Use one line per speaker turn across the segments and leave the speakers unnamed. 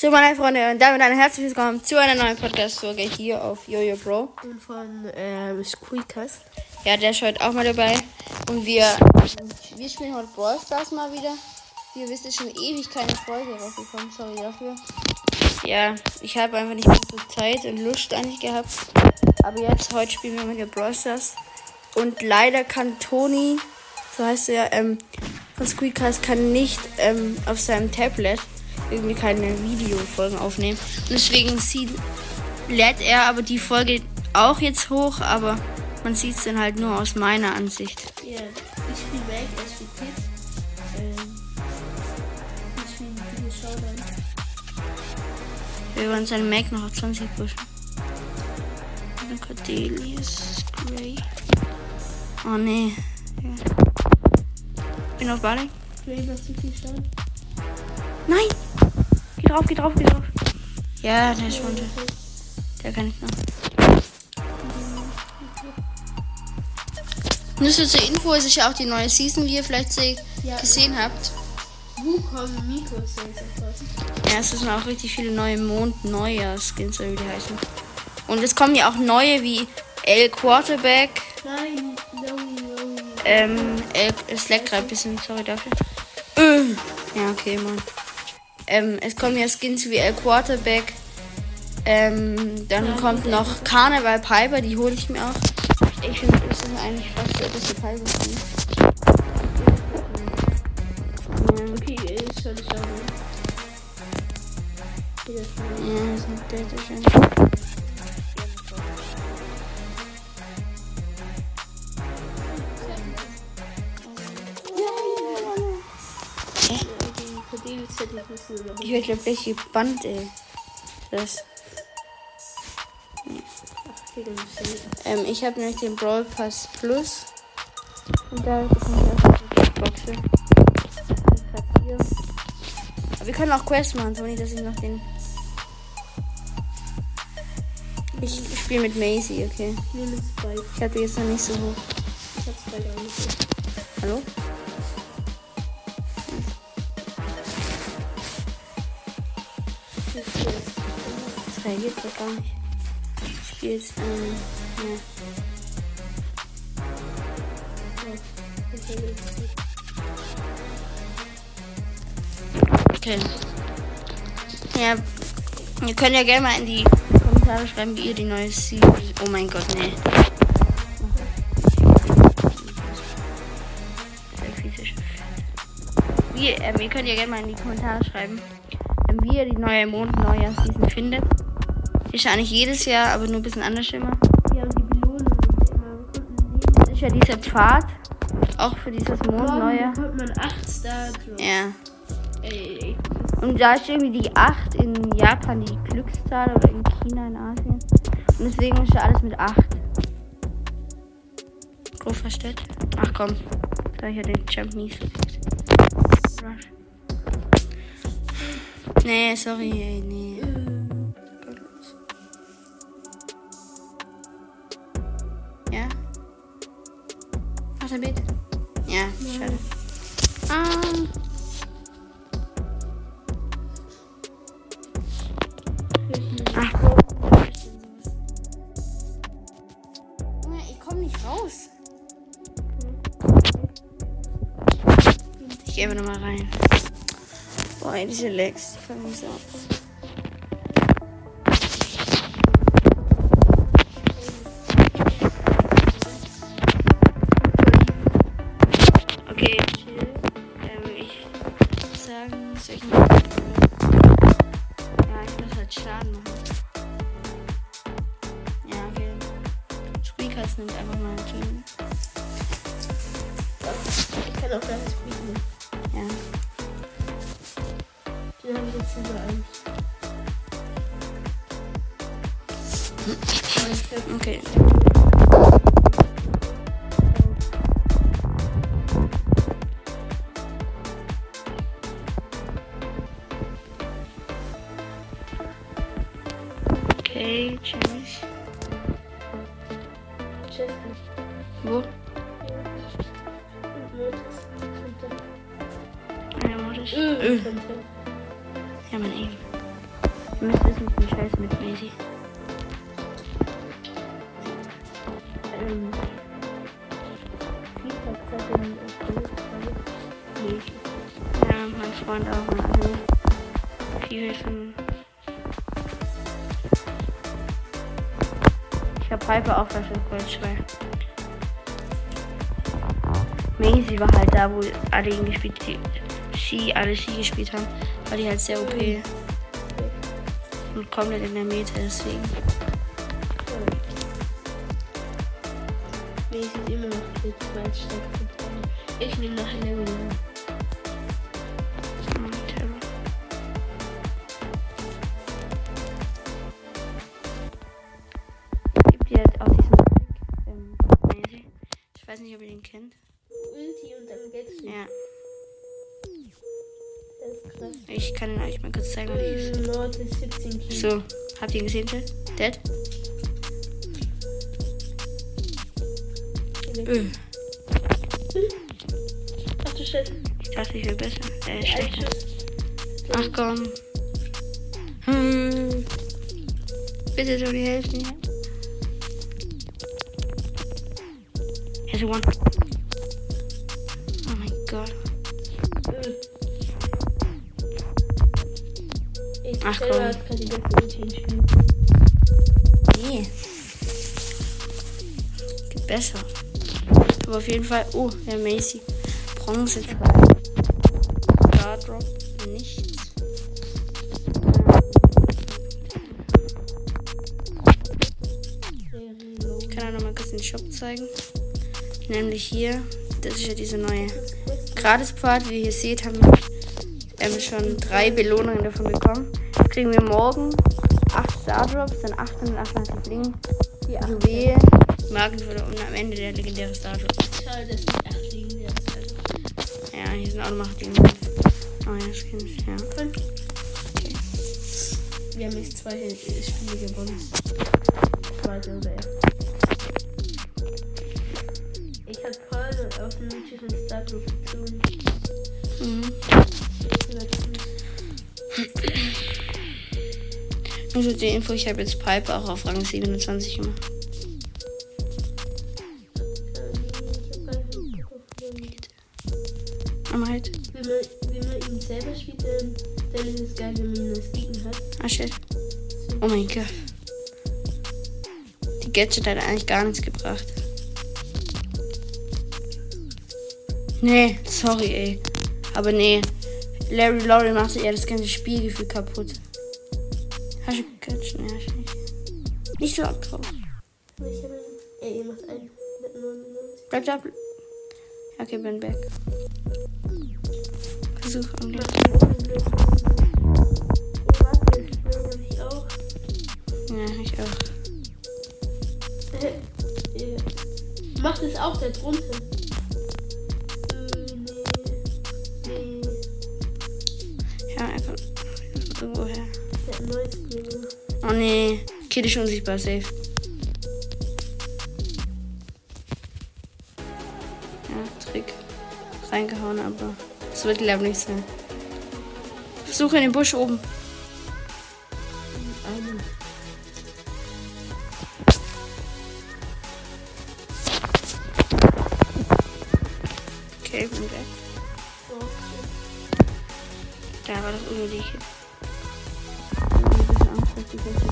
So, meine Freunde, und damit ein herzliches Willkommen zu einer neuen Podcast-Folge hier auf Jojo Bro.
Und von ähm, Squeakers.
Ja, der ist heute auch mal dabei. Und wir, wir spielen heute Brawl Stars mal wieder. Wie ihr wisst, ist schon ewig keine Folge rausgekommen. Sorry dafür. Ja, ich habe einfach nicht mehr so Zeit und Lust eigentlich gehabt. Aber jetzt, heute spielen wir mit der Brawl Stars. Und leider kann Toni, so heißt er, ähm, von Squeakers, kann nicht ähm, auf seinem Tablet irgendwie keine Videofolgen aufnehmen. Und deswegen sieht, lädt er aber die Folge auch jetzt hoch, aber man sieht es dann halt nur aus meiner Ansicht.
Ja, ich spiele Mac, er spielt Pit. Ähm, ich spiele Video Showdown.
Wir wollen seinen Mac noch auf 20 pushen. Cordelius Gray. Oh nee. Ja. Bin auf Bali.
Gray, was zu viel Stand?
Nein! Geh drauf, geh drauf, geh drauf. Ja, der ist runter. Der kann ich noch. Nur so zur Info, es ist ja auch die neue Season, wie ihr vielleicht
Ja.
gesehen habt.
Mikro-Sales etwas.
Ja, es sind auch richtig viele neue Mond-Neujahr-Skins, oder wie die heißen. Und es kommen ja auch neue wie El Quarterback.
Nein, no, no.
Ähm, El, es leckt gerade ein bisschen, sorry dafür. Äh. Ja, okay, Mann. Ähm, es kommen ja Skins wie El Quarterback. Ähm, dann kommt noch Carnival Piper, die hole ich mir auch. Ich finde, das ist eigentlich fast der beste Piper.
Okay, ist Showdown. Wieder Showdown.
Ja, das ist der,
ich
werde gleich Band, ey. Das. Ähm, ich habe nämlich den Brawl Pass Plus. Und da bekommen wir auch Boxe. Aber wir können auch Quests machen, Toni, dass ich noch den. Ich spiele mit Maisie, okay.
Ich
habe die jetzt noch nicht so hoch.
Ich hab Spike nicht.
Hallo? Das reagiert doch gar nicht. Ich spiele jetzt, ähm, ja. Okay. Ja, ihr könnt ja gerne mal in die Kommentare schreiben, wie ihr die neue Season. Oh mein Gott, nee. Wie, ähm, ihr könnt ja gerne mal in die Kommentare schreiben, wie ihr die neue Mond-Neujahr-Season findet. Ist ja eigentlich jedes Jahr, aber nur ein bisschen anders immer.
Ja, und die Belohnung ist immer
Das ist ja dieser Pfad, auch für dieses Mond-Neujahr.
bekommt man 8 Star Drops.
Ja.
Ey.
Und da ist irgendwie die 8 in Japan die Glückszahl oder in China, in Asien. Und deswegen ist ja alles mit 8. Grob verstellt. Ach komm, da ich ja den Jump nie so gekriegt. Rush. Nee, sorry, ey, nee. Ja? Mach ein Bild? Ja, schade. Ah. Ich komm nicht raus. Ich geh einfach nochmal rein. Mich. Okay, chill. Ähm, ich muss sagen, soll ich mal. Ja, ich muss Schaden machen. Ja, okay. Squeakers nimmt einfach mal ein Team.
Ich kann auch gar nicht
Okay. Okay, tschüss.
Chef
Wo?
und Lotus.
Ja, mein Aim. Ihr müsst wissen, ich bin scheiße mit Maisie.
Ähm.
Ja, mein Freund auch. Und alle. Viel Hilfen. Ich hab Piper auch versucht, Gold 2. Maisie war halt da, wo alle ihn gespielt, die sie, alle sie gespielt haben, war die halt sehr OP. Und komplett in der Mitte, deswegen.
Nee, es ist immer noch zweitstärkste Freundin. Ich nehme noch eine
Maisie. Ich weiß nicht, ob ihr den kennt.
Ulti und dann geht's
Ja. Ich kann ihn euch mal kurz zeigen, was die ist.
Ähm, Nord ist 17 Kills.
So, habt ihr ihn gesehen, Chat? Dead? Öh,
Ach du Scheiße.
ich dachte, ich wäre besser. Äh, schlechter. Ach komm. Hm. Bitte, Tony, helf mir. Here's one. Ach, komm. Nee. Geht besser. Aber auf jeden Fall. Oh, der Macy. Bronze 2. Star Drop. Nichts. Ich kann auch noch mal kurz den Shop zeigen. Nämlich hier. Das ist ja diese neue Gratispfad. Wie ihr seht, haben wir ähm, schon drei Belohnungen davon bekommen. Kriegen wir morgen 8 Star Drops, dann 888 Bling, die Juwelen, Magenfüller und am Ende der legendäre Star Drop.
Schade, dass die 8 liegen. Ja, das ist also.
Ja, hier sind auch noch die Oh ja, Skins, ja.
Fünf. Wir haben jetzt zwei äh, Spiele gewonnen. Zweite oder erste. Ich hab voll auf den mythischen Stargroup gezogen.
Mhm. Nur so die Info, ich habe jetzt Piper auch auf Rang 27 gemacht. Aber halt.
Wenn man, wenn man ihn selber spielt, dann, dann ist es geil, wenn man ihn als Gegner hat.
Ah, shit. Oh mein Gott. Die Gadget hat eigentlich gar nichts gebracht. Nee, sorry, ey. Aber nee. Larry Laurie macht eher das ganze Spielgefühl kaputt. Hast du? Nee, hast du nicht. So drauf.
Ich hab. Ey, ihr macht einen. Mit 99.
Bleib da. Ja, Okay, bin back. Versuch
Ich das hab ich auch.
Ja, ich auch.
Ja. Macht es auch da drunter. Äh, nee. Nee.
Ja, einfach. Irgendwo her.
Der hat 90 Millionen.
Oh nee. Kid ist unsichtbar, safe. Ja, Trick. Reingehauen, aber es wird glaube ich nicht sein. Versuche in den Busch oben. Okay, bin weg. Da war das unnötig. Ich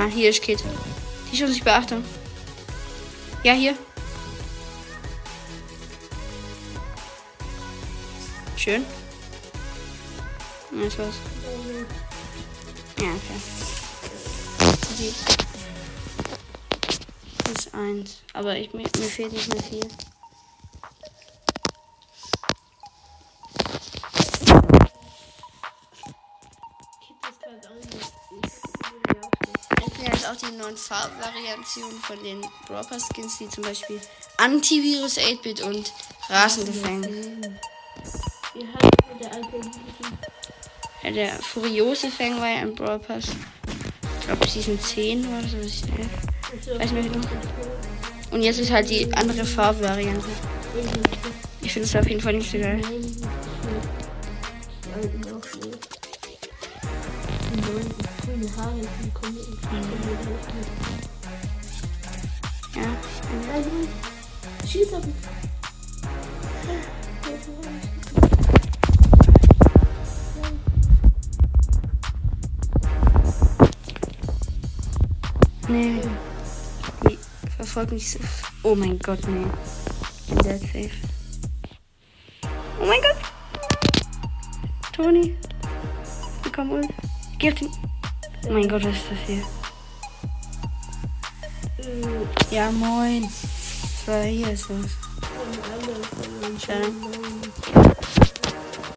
Ah, hier ist Kid. Die ist unsichtbar, Achtung. Ja, hier. Schön. Das war's. Ja, okay. Die ist eins. Aber ich, mir, mir fehlt nicht mehr viel.
Auch
die neuen Farbvariationen von den Dropper Skins, die zum Beispiel Antivirus 8-Bit und.
Wir haben der alte.
Ja, der Furiose Fang war ja im Brawl Pass. Ich glaube Season 10 war das, oder Season 11.
Also,
Weiß nicht genau. Und jetzt ist halt die andere Farbvariante. Ich finde es auf jeden Fall nicht so geil.
Grüne Haare, die kommen in
Ja.
Nein, nein. Schieß auf mich.
Nee. Die verfolgt mich so. Oh mein Gott, nee. Ich bin dead safe. Oh mein Gott. Toni. Komm, Ult. Geh auf den. Oh mein Gott, was ist das hier? Ja, moin. Das war hier ist was. Schade.